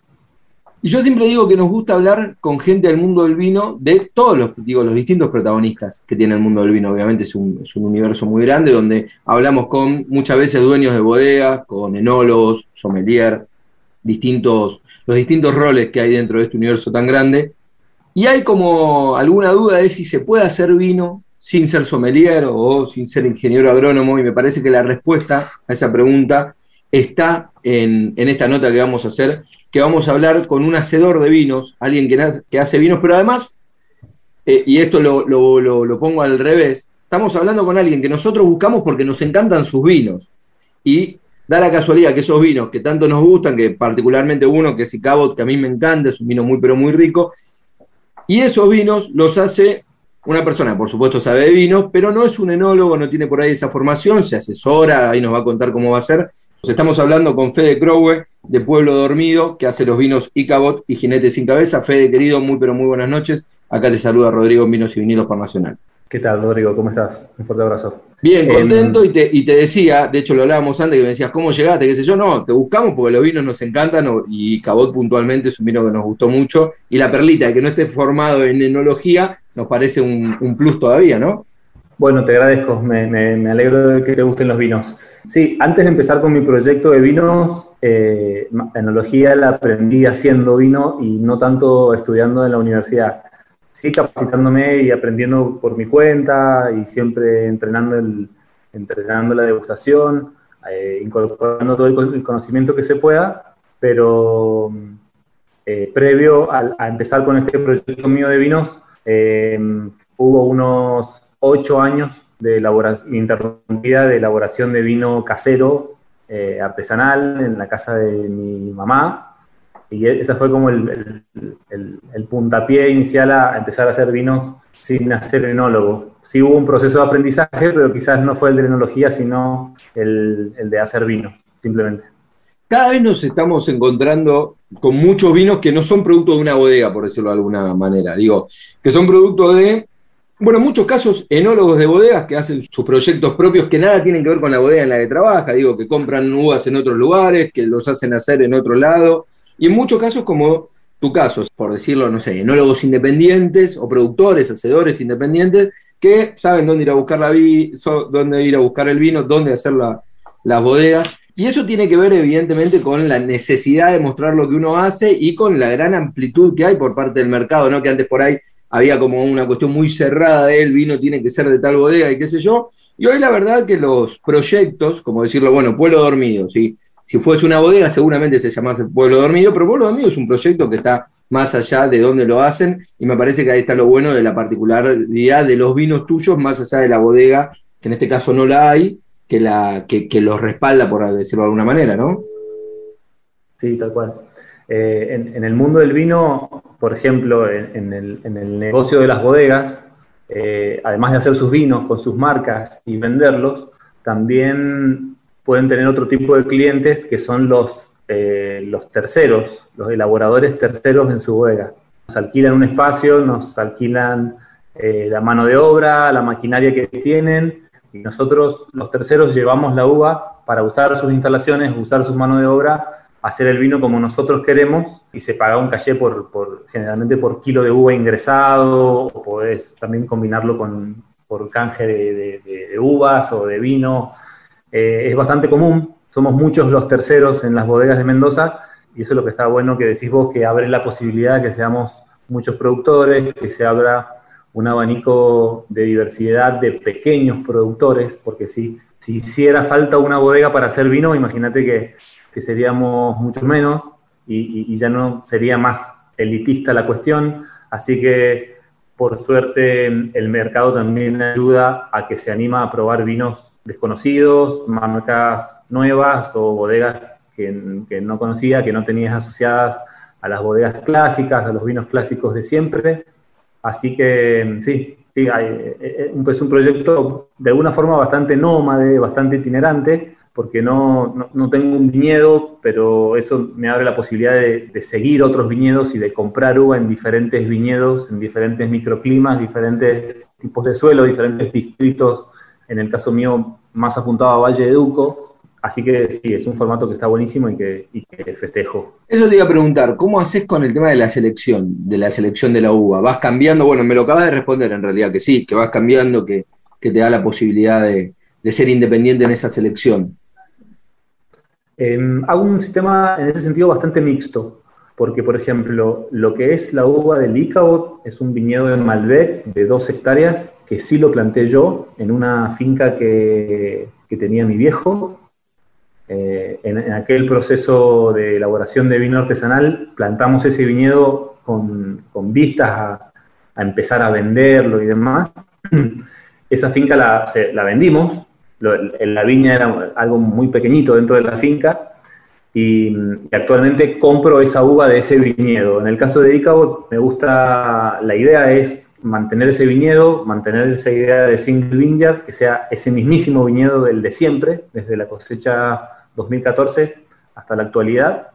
Speaker 2: Y yo siempre digo que nos gusta hablar con gente del mundo del vino, de todos los, digo, los distintos protagonistas que tiene el mundo del vino. Obviamente es un, universo muy grande donde hablamos con muchas veces dueños de bodegas, con enólogos, sommelier, distintos, los distintos roles que hay dentro de este universo tan grande. Y hay como alguna duda de si se puede hacer vino sin ser sommelier o sin ser ingeniero agrónomo, y me parece que la respuesta a esa pregunta está en, en esta nota que vamos a hacer, que vamos a hablar con un hacedor de vinos, alguien que, que hace vinos, pero además, eh, y esto lo, lo- lo- lo pongo al revés, estamos hablando con alguien que nosotros buscamos porque nos encantan sus vinos. Y da la casualidad que esos vinos que tanto nos gustan, que particularmente uno que es Icabot, que a mí me encanta, es un vino muy pero muy rico, y esos vinos los hace una persona, por supuesto, sabe de vinos, pero no es un enólogo, no tiene por ahí esa formación, se asesora, ahí nos va a contar cómo va a ser. Pues estamos hablando con Fede Crowe, de Pueblo Dormido, que hace los vinos Icabot y Jinete Sin Cabeza. Fede, querido, muy pero muy buenas noches. Acá te saluda Rodrigo en Vinos y Vinilos por Nacional.
Speaker 11: ¿Qué tal, Rodrigo? ¿Cómo estás? Un fuerte abrazo.
Speaker 2: Bien,
Speaker 11: Em,
Speaker 2: contento y, te, y te decía, de hecho lo hablábamos antes, que me decías, ¿cómo llegaste? ¿Qué sé yo? No, te buscamos porque los vinos nos encantan y Cabot puntualmente es un vino que nos gustó mucho. Y la perlita, que no esté formado en enología, nos parece un, un plus todavía, ¿no?
Speaker 11: Bueno, te agradezco, me, me- alegro de que te gusten los vinos. Sí, antes de empezar con mi proyecto de vinos, eh, enología la aprendí haciendo vino y no tanto estudiando en la universidad. Sí, capacitándome y aprendiendo por mi cuenta y siempre entrenando, el, entrenando la degustación, eh, incorporando todo el, con- el conocimiento que se pueda, pero eh, previo al- a, empezar con este proyecto mío de vinos, eh, hubo unos ocho años de elaboración interrumpida de elaboración de vino casero, eh, artesanal, en la casa de mi mamá. Y e- ese fue como el, el- puntapié inicial a empezar a hacer vinos sin hacer enólogo. Sí hubo un proceso de aprendizaje, pero quizás no fue el de enología, sino el de hacer vino, simplemente.
Speaker 2: Cada vez nos estamos encontrando con muchos vinos que no son producto de una bodega, por decirlo de alguna manera. Digo, que son producto de, bueno, en muchos casos, enólogos de bodegas que hacen sus proyectos propios que nada tienen que ver con la bodega en la que trabaja. Digo, que compran uvas en otros lugares, que los hacen hacer en otro lado. Y en muchos casos, como tu caso, por decirlo, no sé, enólogos independientes o productores, hacedores independientes, que saben dónde ir a buscar la vi, dónde ir a buscar el vino, dónde hacer la- las bodegas. Y eso tiene que ver, evidentemente, con la necesidad de mostrar lo que uno hace y con la gran amplitud que hay por parte del mercado, ¿no? Que antes por ahí había como una cuestión muy cerrada de el vino tiene que ser de tal bodega y qué sé yo. Y hoy la verdad que los proyectos, como decirlo, bueno, Pueblo Dormido, si fuese una bodega seguramente se llamase Pueblo Dormido, pero Pueblo Dormido es un proyecto que está más allá de dónde lo hacen y me parece que ahí está lo bueno de la particularidad de los vinos tuyos más allá de la bodega, que en este caso no la hay, que, la, que, que los respalda, por decirlo de alguna manera, ¿no?
Speaker 11: Sí, tal cual. Eh, en, el mundo del vino, por ejemplo, en, el, en el negocio de las bodegas, eh, además de hacer sus vinos con sus marcas y venderlos, también pueden tener otro tipo de clientes que son los, eh, los terceros, los elaboradores terceros en su bodega. Nos alquilan un espacio, nos alquilan la mano de obra, la maquinaria que tienen, y nosotros, los terceros, llevamos la uva para usar sus instalaciones, usar su mano de obra hacer el vino como nosotros queremos y se paga un caché por, por generalmente por kilo de uva ingresado o podés también combinarlo con por canje de, uvas o de vino. Eh, es bastante común, somos muchos los terceros en las bodegas de Mendoza y eso es lo que está bueno que decís vos, que abre la posibilidad de que seamos muchos productores, que se abra un abanico de diversidad de pequeños productores, porque si, si hiciera falta una bodega para hacer vino, imagínate que, que seríamos muchos menos y, y- y ya no sería más elitista la cuestión, así que por suerte el mercado también ayuda a que se anima a probar vinos desconocidos, marcas nuevas o bodegas que, que no conocía, que no tenías asociadas a las bodegas clásicas, a los vinos clásicos de siempre. Así que sí, sí hay, eh, eh, es un proyecto de alguna forma bastante nómade, bastante itinerante, porque no, no, tengo un viñedo, pero eso me abre la posibilidad de, de seguir otros viñedos y de comprar uva en diferentes viñedos, en diferentes microclimas, diferentes tipos de suelo, diferentes distritos, en el caso mío más apuntado a Valle de Duco, así que sí, es un formato que está buenísimo y que, y que festejo.
Speaker 2: Eso te iba a preguntar, ¿cómo haces con el tema de la selección, de la selección de la uva? ¿Vas cambiando? Bueno, me lo acabas de responder en realidad, que sí, que vas cambiando, que, que te da la posibilidad de, de ser independiente en esa selección.
Speaker 11: Eh, hago un sistema en ese sentido bastante mixto, porque por ejemplo, lo que es la uva del Icabod es un viñedo en Malbec de dos hectáreas que sí lo planté yo en una finca que, que tenía mi viejo. Eh, en, aquel proceso de elaboración de vino artesanal plantamos ese viñedo con, vistas a, empezar a venderlo y demás. Esa finca la, se- la vendimos, la viña era algo muy pequeñito dentro de la finca y, actualmente compro esa uva de ese viñedo. En el caso de Icabod me gusta, la idea es mantener ese viñedo, mantener esa idea de single vineyard, que sea ese mismísimo viñedo del de siempre, desde la cosecha 2014 hasta la actualidad.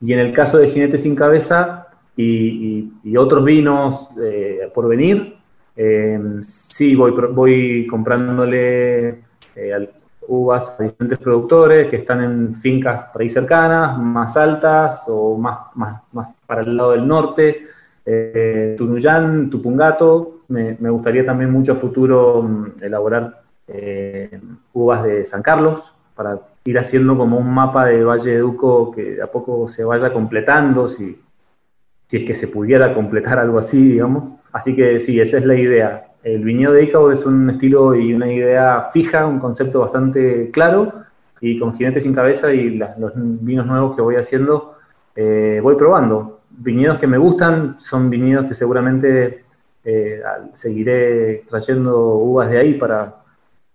Speaker 11: Y en el caso de Jinete sin Cabeza y, y- y otros vinos eh, por venir, eh, sí voy, voy comprándole eh, uvas a diferentes productores que están en fincas por ahí cercanas, más altas o más, más, más para el lado del norte. Eh, Tunuyán, Tupungato, me, me gustaría también mucho a futuro mm, elaborar eh, uvas de San Carlos para ir haciendo como un mapa de Valle de Duco que a poco se vaya completando, si, si es que se pudiera completar algo así, digamos. Así que sí, esa es la idea. El viñedo de Icao es un estilo y una idea fija, un concepto bastante claro, y con Jinete sin Cabeza y los vinos nuevos que voy haciendo, eh, voy probando. Viñedos que me gustan son viñedos que seguramente eh, seguiré trayendo uvas de ahí para,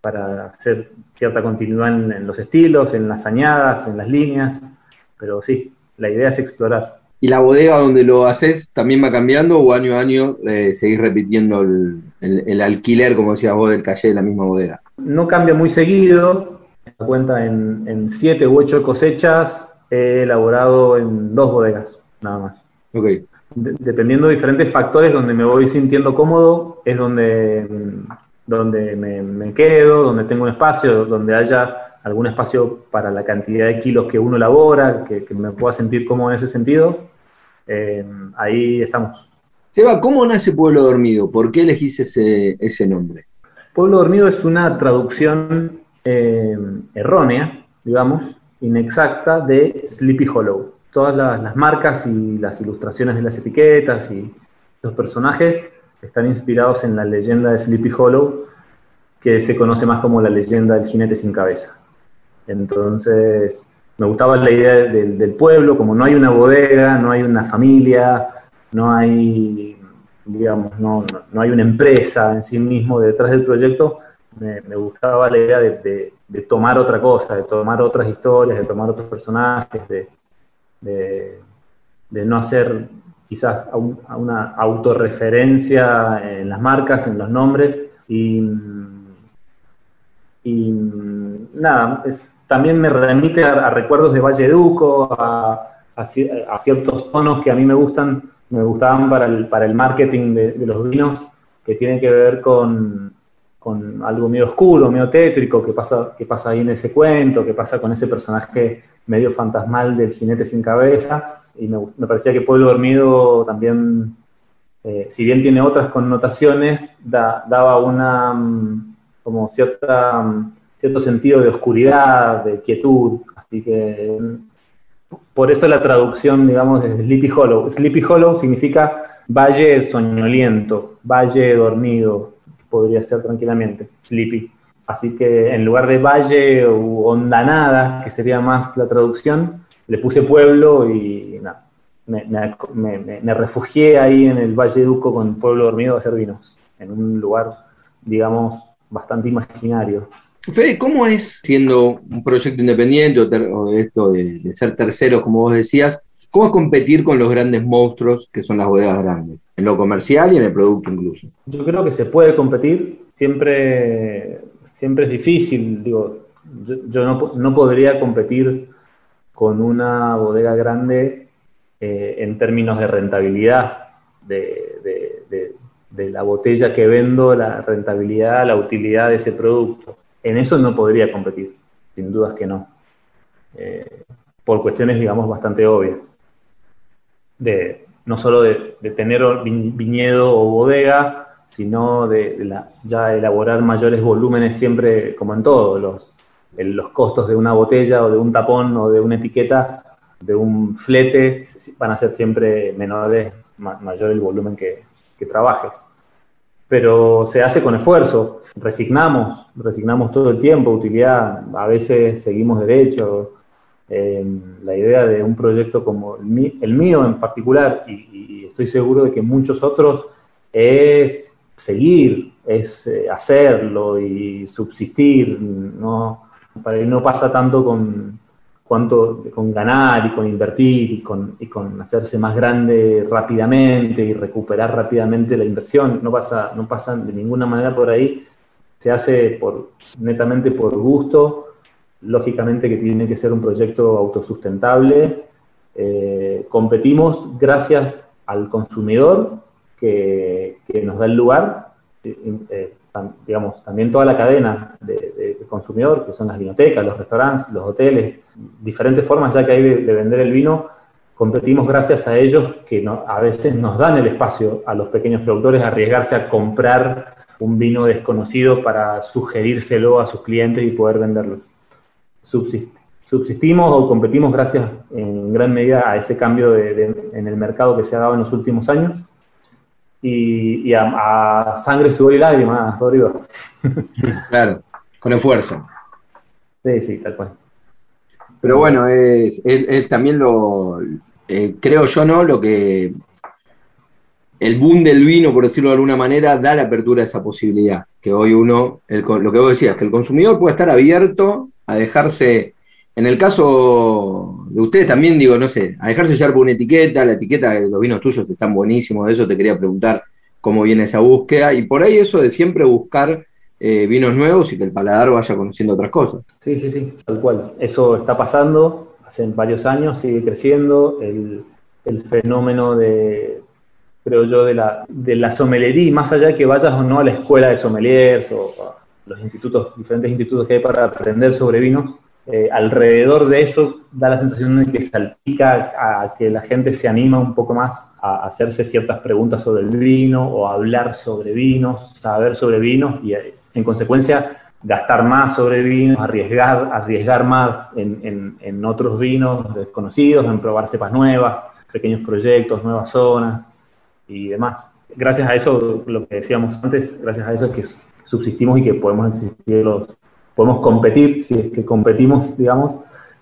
Speaker 11: para hacer cierta continuidad en, en los estilos, en las añadas, en las líneas, pero sí, la idea es explorar.
Speaker 2: ¿Y la bodega donde lo haces también va cambiando o año a año eh, seguís repitiendo el, el- el alquiler, como decías vos, del calle de la misma bodega?
Speaker 11: No cambia muy seguido, se cuenta en, en siete u ocho cosechas, he elaborado en dos bodegas, nada más.
Speaker 2: Ok.
Speaker 11: De- dependiendo de diferentes factores donde me voy sintiendo cómodo, es donde, mm, donde me, me quedo, donde tengo un espacio, donde haya algún espacio para la cantidad de kilos que uno elabora, que, que me pueda sentir cómodo en ese sentido. Eh, ahí estamos.
Speaker 2: Seba, ¿cómo nace Pueblo Dormido? ¿Por qué elegís ese, ese nombre?
Speaker 11: Pueblo Dormido es una traducción eh, errónea, digamos, inexacta de Sleepy Hollow. Todas las, marcas y las ilustraciones de las etiquetas y los personajes están inspirados en la leyenda de Sleepy Hollow, que se conoce más como la leyenda del jinete sin cabeza. Entonces, me gustaba la idea del, pueblo, como no hay una bodega, no hay una familia, no hay, digamos, no, no, no hay una empresa en sí mismo detrás del proyecto, me, gustaba la idea de, de- de tomar otra cosa, de tomar otras historias, de tomar otros personajes, de, de- no hacer quizás a, un- a una autorreferencia en las marcas, en los nombres, y, nada, también me remite a, recuerdos de Valle Duco, a, a ci- a ciertos tonos que a mí me gustan, me gustaban para el, para el marketing de, de los vinos, que tienen que ver con, con algo medio oscuro, medio tétrico, que pasa, que pasa ahí en ese cuento, que pasa con ese personaje medio fantasmal del jinete sin cabeza, y me, me parecía que Pueblo Dormido también, eh, si bien tiene otras connotaciones, da- daba una mm, como cierta, mm, cierto sentido de oscuridad, de quietud, así que mm, por eso la traducción, digamos, de Sleepy Hollow. Sleepy Hollow significa valle soñoliento, valle dormido, podría ser tranquilamente, Sleepy. Así que en lugar de valle o hondanada, que sería más la traducción, le puse pueblo y nada, me, me- me- me- me refugié ahí en el Valle Duco con Pueblo Dormido a hacer vinos, en un lugar, digamos, bastante imaginario.
Speaker 2: Fede, ¿cómo es siendo un proyecto independiente o, ter- o esto de, de ser terceros, como vos decías, cómo es competir con los grandes monstruos que son las bodegas grandes, en lo comercial y en el producto incluso?
Speaker 11: Yo creo que se puede competir, siempre, siempre es difícil, digo, yo, yo no, no podría competir con una bodega grande eh, en términos de rentabilidad, de, de- la botella que vendo, la rentabilidad, la utilidad de ese producto. En eso no podría competir, sin dudas que no, Eh, por cuestiones, digamos, bastante obvias de no solo de, de tener vi- viñedo o bodega, sino de, de la- ya elaborar mayores volúmenes siempre, como en todo, los, los costos de una botella o de un tapón o de una etiqueta, de un flete, van a ser siempre menores, ma- mayor el volumen que, que trabajes. Pero se hace con esfuerzo, resignamos, resignamos todo el tiempo, utilidad, a veces seguimos derecho, eh, la idea de un proyecto como el, mi- el mío en particular, y, y estoy seguro de que muchos otros, es seguir, es eh, hacerlo y subsistir. No, para no pasa tanto con, cuanto, con ganar y con invertir y con, y con hacerse más grande rápidamente y recuperar rápidamente la inversión. No pasa, no de ninguna manera por ahí. Se hace por, netamente por gusto lógicamente que tiene que ser un proyecto autosustentable. Eh, competimos gracias al consumidor que, que nos da el lugar, eh, eh, digamos, también toda la cadena de, consumidor, que son las vinotecas, los restaurantes, los hoteles, diferentes formas ya que hay de, de vender el vino, competimos gracias a ellos que a veces nos dan el espacio a los pequeños productores a arriesgarse a comprar un vino desconocido para sugerírselo a sus clientes y poder venderlo. Subsist- subsistimos o competimos gracias en gran medida a ese cambio en el mercado que se ha dado en los últimos años y, y a, a sangre, sudor y lágrimas, Rodrigo.
Speaker 2: Claro, con esfuerzo.
Speaker 11: Sí, sí, tal cual.
Speaker 2: Pero bueno, es, es- es también lo, eh, creo yo, ¿no? Lo que el boom del vino, por decirlo de alguna manera, da la apertura a esa posibilidad. Que hoy uno, el lo que vos decías, que el consumidor puede estar abierto a dejarse, en el caso ustedes también, digo, no sé, a dejarse llevar por una etiqueta, la etiqueta de los vinos tuyos están buenísimos, de eso te quería preguntar cómo viene esa búsqueda, y por ahí eso de siempre buscar eh, vinos nuevos y que el paladar vaya conociendo otras cosas.
Speaker 11: Sí, sí, sí, tal cual. Eso está pasando hace varios años, sigue creciendo. El, el fenómeno de, creo yo, de la, de la sommelería, más allá de que vayas o no a la escuela de sommeliers o a los institutos, diferentes institutos que hay para aprender sobre vinos, eh, alrededor de eso da la sensación de que salpica a que la gente se anima un poco más a hacerse ciertas preguntas sobre el vino o hablar sobre vinos, saber sobre vinos y eh, en consecuencia gastar más sobre vinos, arriesgar, arriesgar más en, en- en otros vinos desconocidos, en probar cepas nuevas, pequeños proyectos, nuevas zonas y demás. Gracias a eso, lo que decíamos antes, gracias a eso es que subsistimos y que podemos existir los, podemos competir, si es que competimos, digamos,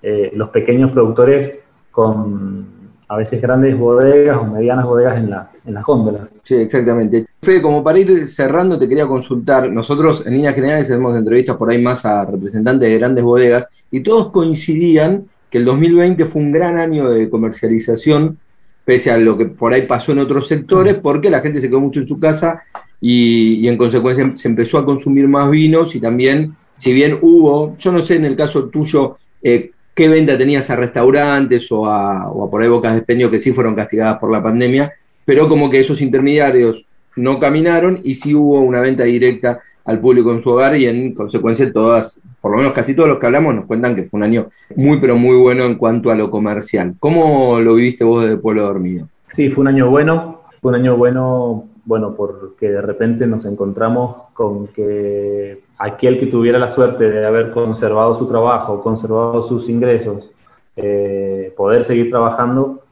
Speaker 11: eh, los pequeños productores con a veces grandes bodegas o medianas bodegas en las, en las góndolas.
Speaker 2: Sí, exactamente. Fede, como para ir cerrando, te quería consultar. Nosotros, en líneas generales, hacemos entrevistas por ahí más a representantes de grandes bodegas y todos coincidían que el 2020 fue un gran año de comercialización, pese a lo que por ahí pasó en otros sectores, porque la gente se quedó mucho en su casa y, y en consecuencia se empezó a consumir más vinos y también, si bien hubo, yo no sé en el caso tuyo, eh, qué venta tenías a restaurantes o a, por ahí de expendio que sí fueron castigadas por la pandemia, pero como que esos intermediarios no caminaron y sí hubo una venta directa al público en su hogar y en consecuencia todas por lo menos casi todos los que hablamos nos cuentan que fue un año muy, pero muy bueno en cuanto a lo comercial. ¿Cómo lo viviste vos desde Pueblo Dormido?
Speaker 11: Sí, fue un año bueno, fue un año bueno, bueno, porque de repente nos encontramos con que aquel que tuviera la suerte de haber conservado su trabajo, conservado sus ingresos, eh, poder seguir trabajando,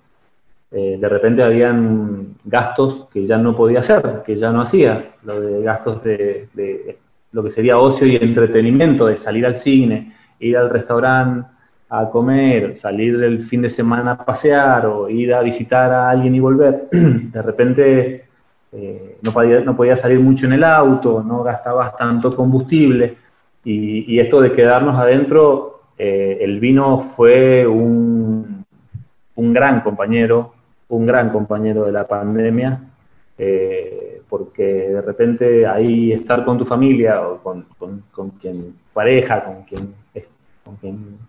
Speaker 11: eh, de repente habían gastos que ya no podía hacer, que ya no hacía, lo de gastos de, de lo que sería ocio y entretenimiento, de salir al cine, ir al restaurante a comer, salir el fin de semana a pasear o ir a visitar a alguien y volver, de repente eh, no, podía, no podía salir mucho en el auto, no gastabas tanto combustible. Y, esto de quedarnos adentro, eh, el vino fue un, un, gran compañero, un gran compañero de la pandemia, eh, porque de repente ahí estar con tu familia o con, con, quien pareja, con quien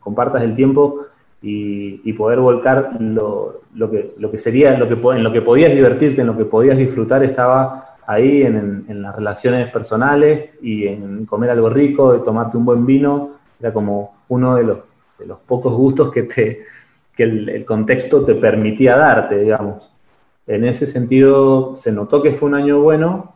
Speaker 11: compartas el tiempo y, poder volcar lo, lo, que, lo que sería, lo que, en lo que podías divertirte, en lo que podías disfrutar, estaba ahí en, las relaciones personales y en comer algo rico, de tomarte un buen vino, era como uno de los, de los pocos gustos que, te, que el, el contexto te permitía darte, digamos. En ese sentido, se notó que fue un año bueno,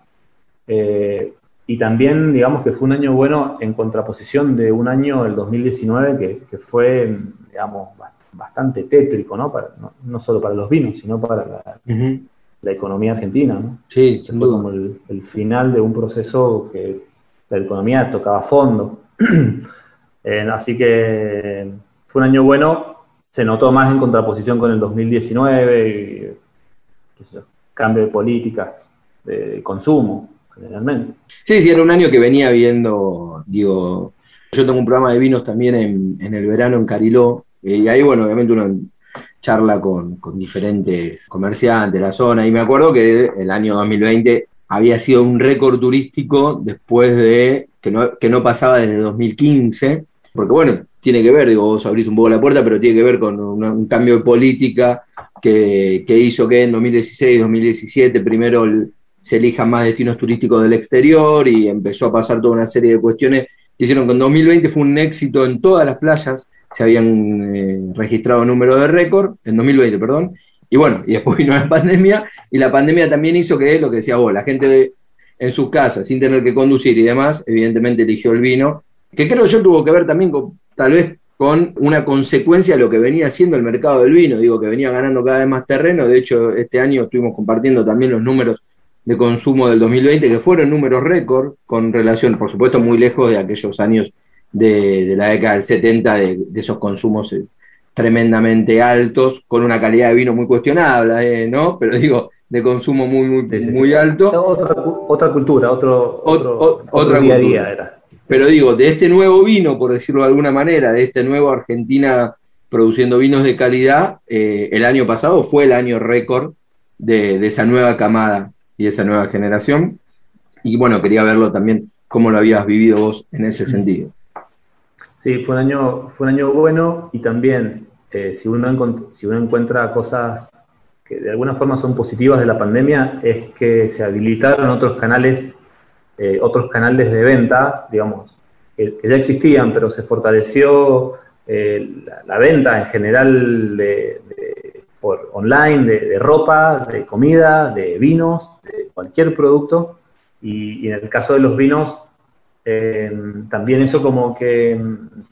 Speaker 11: eh, y también, digamos que fue un año bueno en contraposición de un año, el 2019, que, que fue, digamos, bastante tétrico, ¿no? Para, no, no, solo para los vinos, sino para la, uh -huh. la economía argentina, ¿no?
Speaker 2: Sí,
Speaker 11: fue como el, el, final de un proceso que la economía tocaba fondo. eh, así que fue un año bueno, se notó más en contraposición con el 2019, y, qué sé yo, cambio de políticas, de consumo generalmente.
Speaker 2: Sí, sí, era un año que venía viendo, digo, yo tengo un programa de vinos también en, en el verano en Cariló, eh, y ahí, bueno, obviamente uno charla con, con, diferentes comerciantes de la zona, y me acuerdo que el año 2020 había sido un récord turístico después de que no, que no pasaba desde 2015, porque bueno, tiene que ver, digo, vos abriste un poco la puerta, pero tiene que ver con un cambio de política que, que hizo que en 2016, 2017, primero se elijan más destinos turísticos del exterior y empezó a pasar toda una serie de cuestiones que hicieron en 2020 fue un éxito en todas las playas, se habían eh, registrado número de récord, en 2020, perdón, y bueno, y después vino la pandemia, y la pandemia también hizo que, lo que decía vos, la gente en sus casas, sin tener que conducir y demás, evidentemente eligió el vino, que creo yo tuvo que ver también con, tal vez con una consecuencia de lo que venía haciendo el mercado del vino, digo que venía ganando cada vez más terreno, de hecho este año estuvimos compartiendo también los números de consumo del 2020, que fueron números récord, con relación, por supuesto, muy lejos de aquellos años de, de la década del 70, de, de esos consumos eh, tremendamente altos, con una calidad de vino muy cuestionable, eh, ¿no? Pero digo, de consumo muy, muy, sí, muy sí. alto.
Speaker 11: Otra, otra cultura, otro, otro, o, otro día
Speaker 2: a
Speaker 11: día era.
Speaker 2: Pero digo, de este nuevo vino, por decirlo de alguna manera, de este nuevo Argentina produciendo vinos de calidad, eh, el año pasado fue el año récord de, de esa nueva camada y esa nueva generación. Y bueno, quería verlo también, cómo lo habías vivido vos en ese sentido.
Speaker 11: Sí, fue un año, fue un año bueno y también eh, si, uno si uno encuentra cosas que de alguna forma son positivas de la pandemia, es que se habilitaron otros canales, eh, otros canales de venta, digamos, que, que, ya existían, pero se fortaleció eh, la, la, venta en general de, de por online, de, ropa, de comida, de vinos, de cualquier producto. Y, en el caso de los vinos, eh, también eso como que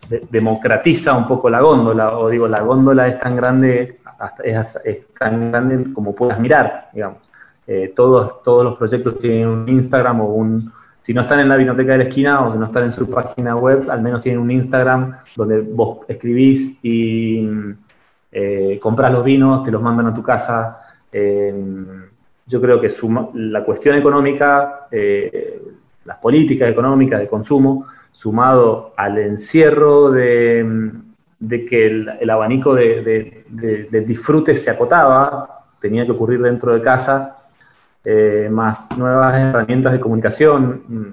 Speaker 11: de, democratiza un poco la góndola, o digo, la góndola es tan grande, es, tan grande como puedas mirar, digamos. Eh, todos, todos los proyectos tienen un Instagram o un, si no están en la biblioteca de la esquina o si no están en su página web, al menos tienen un Instagram donde vos escribís y eh, compras los vinos, te los mandan a tu casa. Eh, yo creo que la cuestión económica, eh, las políticas económicas de consumo, sumado al encierro de, que el, abanico de, disfrute se acotaba, tenía que ocurrir dentro de casa, eh, más nuevas herramientas de comunicación mm,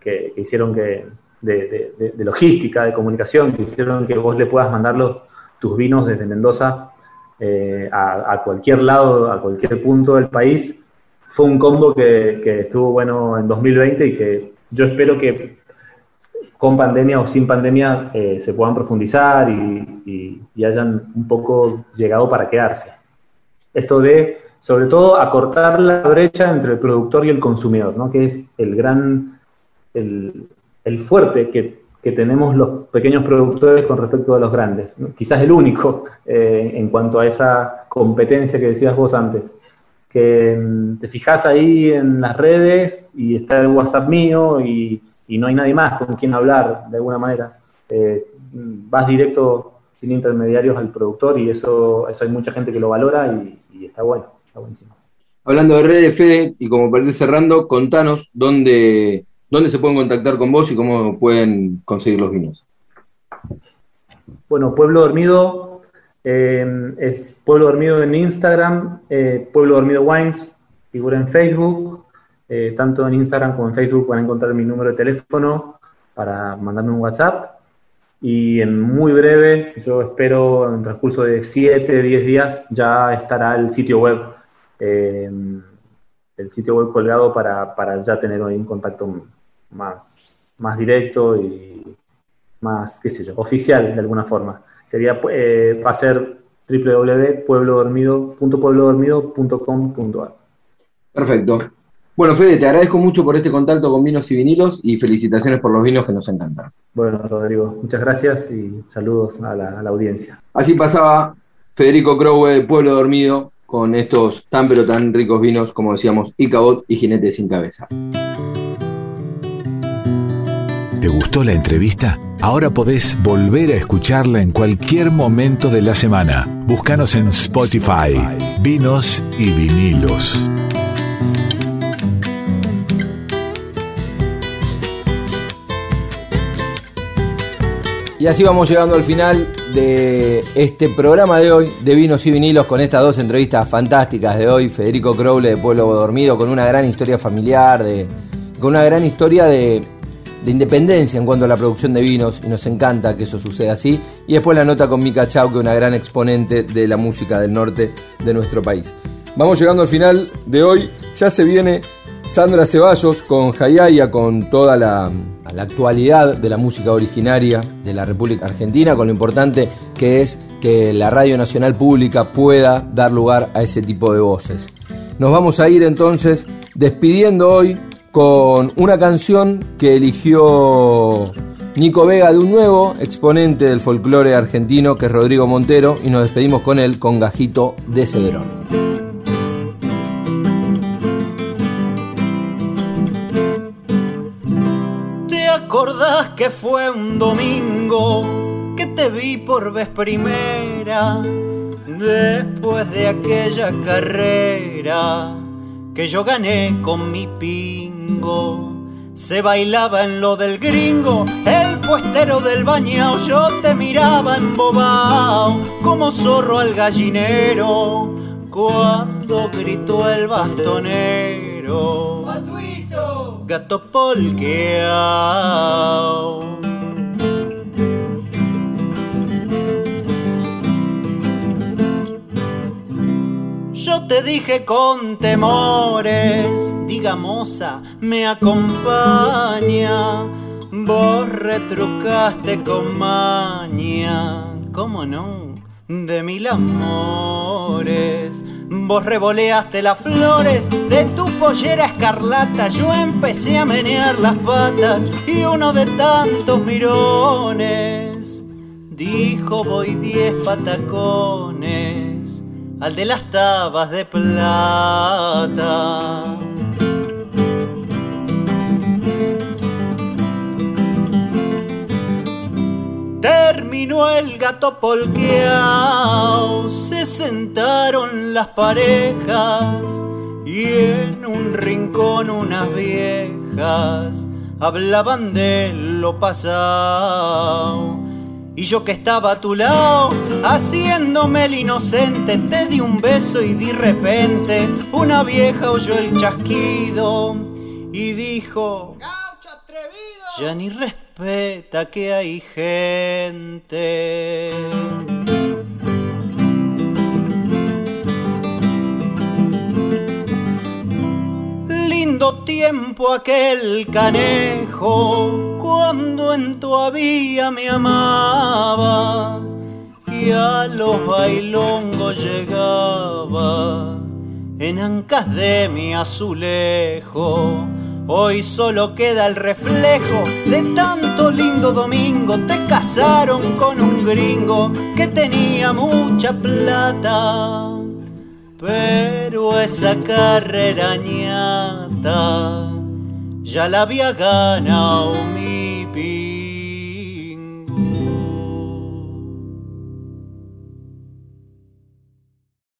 Speaker 11: que, que hicieron que, de, logística, de comunicación, que hicieron que vos le puedas mandar los, tus vinos desde Mendoza eh, a, cualquier lado, a cualquier punto del país, fue un combo que, que, estuvo bueno en 2020 y que yo espero que con pandemia o sin pandemia eh, se puedan profundizar y, y- y hayan un poco llegado para quedarse. Esto de, sobre todo, acortar la brecha entre el productor y el consumidor, ¿no? que es el gran, el, el fuerte que, que tenemos los pequeños productores con respecto a los grandes. Quizás el único eh, en cuanto a esa competencia que decías vos antes. Que mm, te fijas ahí en las redes y está el WhatsApp mío y, y no hay nadie más con quien hablar de alguna manera. Eh, mm, vas directo sin intermediarios al productor y eso, eso hay mucha gente que lo valora y, y está bueno, está buenísimo.
Speaker 12: Hablando de redes, Fede, y como para ir cerrando, contanos dónde, dónde se pueden contactar con vos y cómo pueden conseguir los vinos.
Speaker 11: Bueno, Pueblo Dormido eh, es Pueblo Dormido en Instagram, eh, Pueblo Dormido Wines, figura en Facebook. eh, tanto en Instagram como en Facebook van a encontrar mi número de teléfono para mandarme un WhatsApp. Y en muy breve, yo espero en el transcurso de 7, 10 días, ya estará el sitio web, el sitio web colgado para, para ya tener ahí un contacto más, más directo y más, qué sé yo, oficial de alguna forma. Sería, eh, ser www.pueblodormido.pueblodormido.com.ar.
Speaker 12: Perfecto. Bueno, Fede, te agradezco mucho por este contacto con vinos y vinilos y felicitaciones por los vinos que nos encantan.
Speaker 11: Bueno, Rodrigo, muchas gracias y saludos a la, a la audiencia.
Speaker 12: Así pasaba Federico Crowe de Pueblo Dormido con estos tan pero tan ricos vinos, como decíamos, Icabot y Jinete sin cabeza.
Speaker 1: ¿Te gustó la entrevista? Ahora podés volver a escucharla en cualquier momento de la semana. Búscanos en Spotify, Vinos y Vinilos.
Speaker 2: Y así vamos llegando al final de este programa de hoy de Vinos y Vinilos con estas dos entrevistas fantásticas de hoy. Federico Crowley de Pueblo Dormido con una gran historia familiar, de, con una gran historia de, de independencia en cuanto a la producción de vinos y nos encanta que eso suceda así. Y después la nota con Mika Chau, que es una gran exponente de la música del norte de nuestro país. Vamos llegando al final de hoy. Ya se viene Sandra Ceballos con Jayaya, con toda la, la actualidad de la música originaria de la República Argentina, con lo importante que es que la Radio Nacional Pública pueda dar lugar a ese tipo de voces. Nos vamos a ir entonces despidiendo hoy con una canción que eligió Nico Vega de un nuevo exponente del folclore argentino que es Rodrigo Montero y nos despedimos con él con Gajito de Cederón.
Speaker 13: ¿Te acordás que fue un domingo que te vi por vez primera? Después de aquella carrera que yo gané con mi Se bailaba en lo del gringo, el puestero del bañao. Yo te miraba embobao como zorro al gallinero cuando gritó el bastonero. Gato polqueao. Yo te dije con temores, diga moza, me acompaña. Vos retrucaste con maña, ¿cómo no? De mil amores. Vos revoleaste las flores de tu pollera escarlata. Yo empecé a menear las patas y uno de tantos mirones dijo voy diez patacones al de las tabas de plata. Terminó el gato polqueao, se sentaron las parejas y en un rincón unas viejas hablaban de lo pasado. Y yo que estaba a tu lado, haciéndome el inocente, te di un beso y de repente una vieja oyó el chasquido y dijo, ya ni respeta que hay gente. perdiendo tiempo aquel canejo cuando en tu había me amabas y a los bailongos llegaba en ancas de mi azulejo. Hoy solo queda el reflejo de tanto lindo domingo. Te casaron con un gringo que tenía mucha plata. Pero esa carrera ñata ya la había ganado mi vida.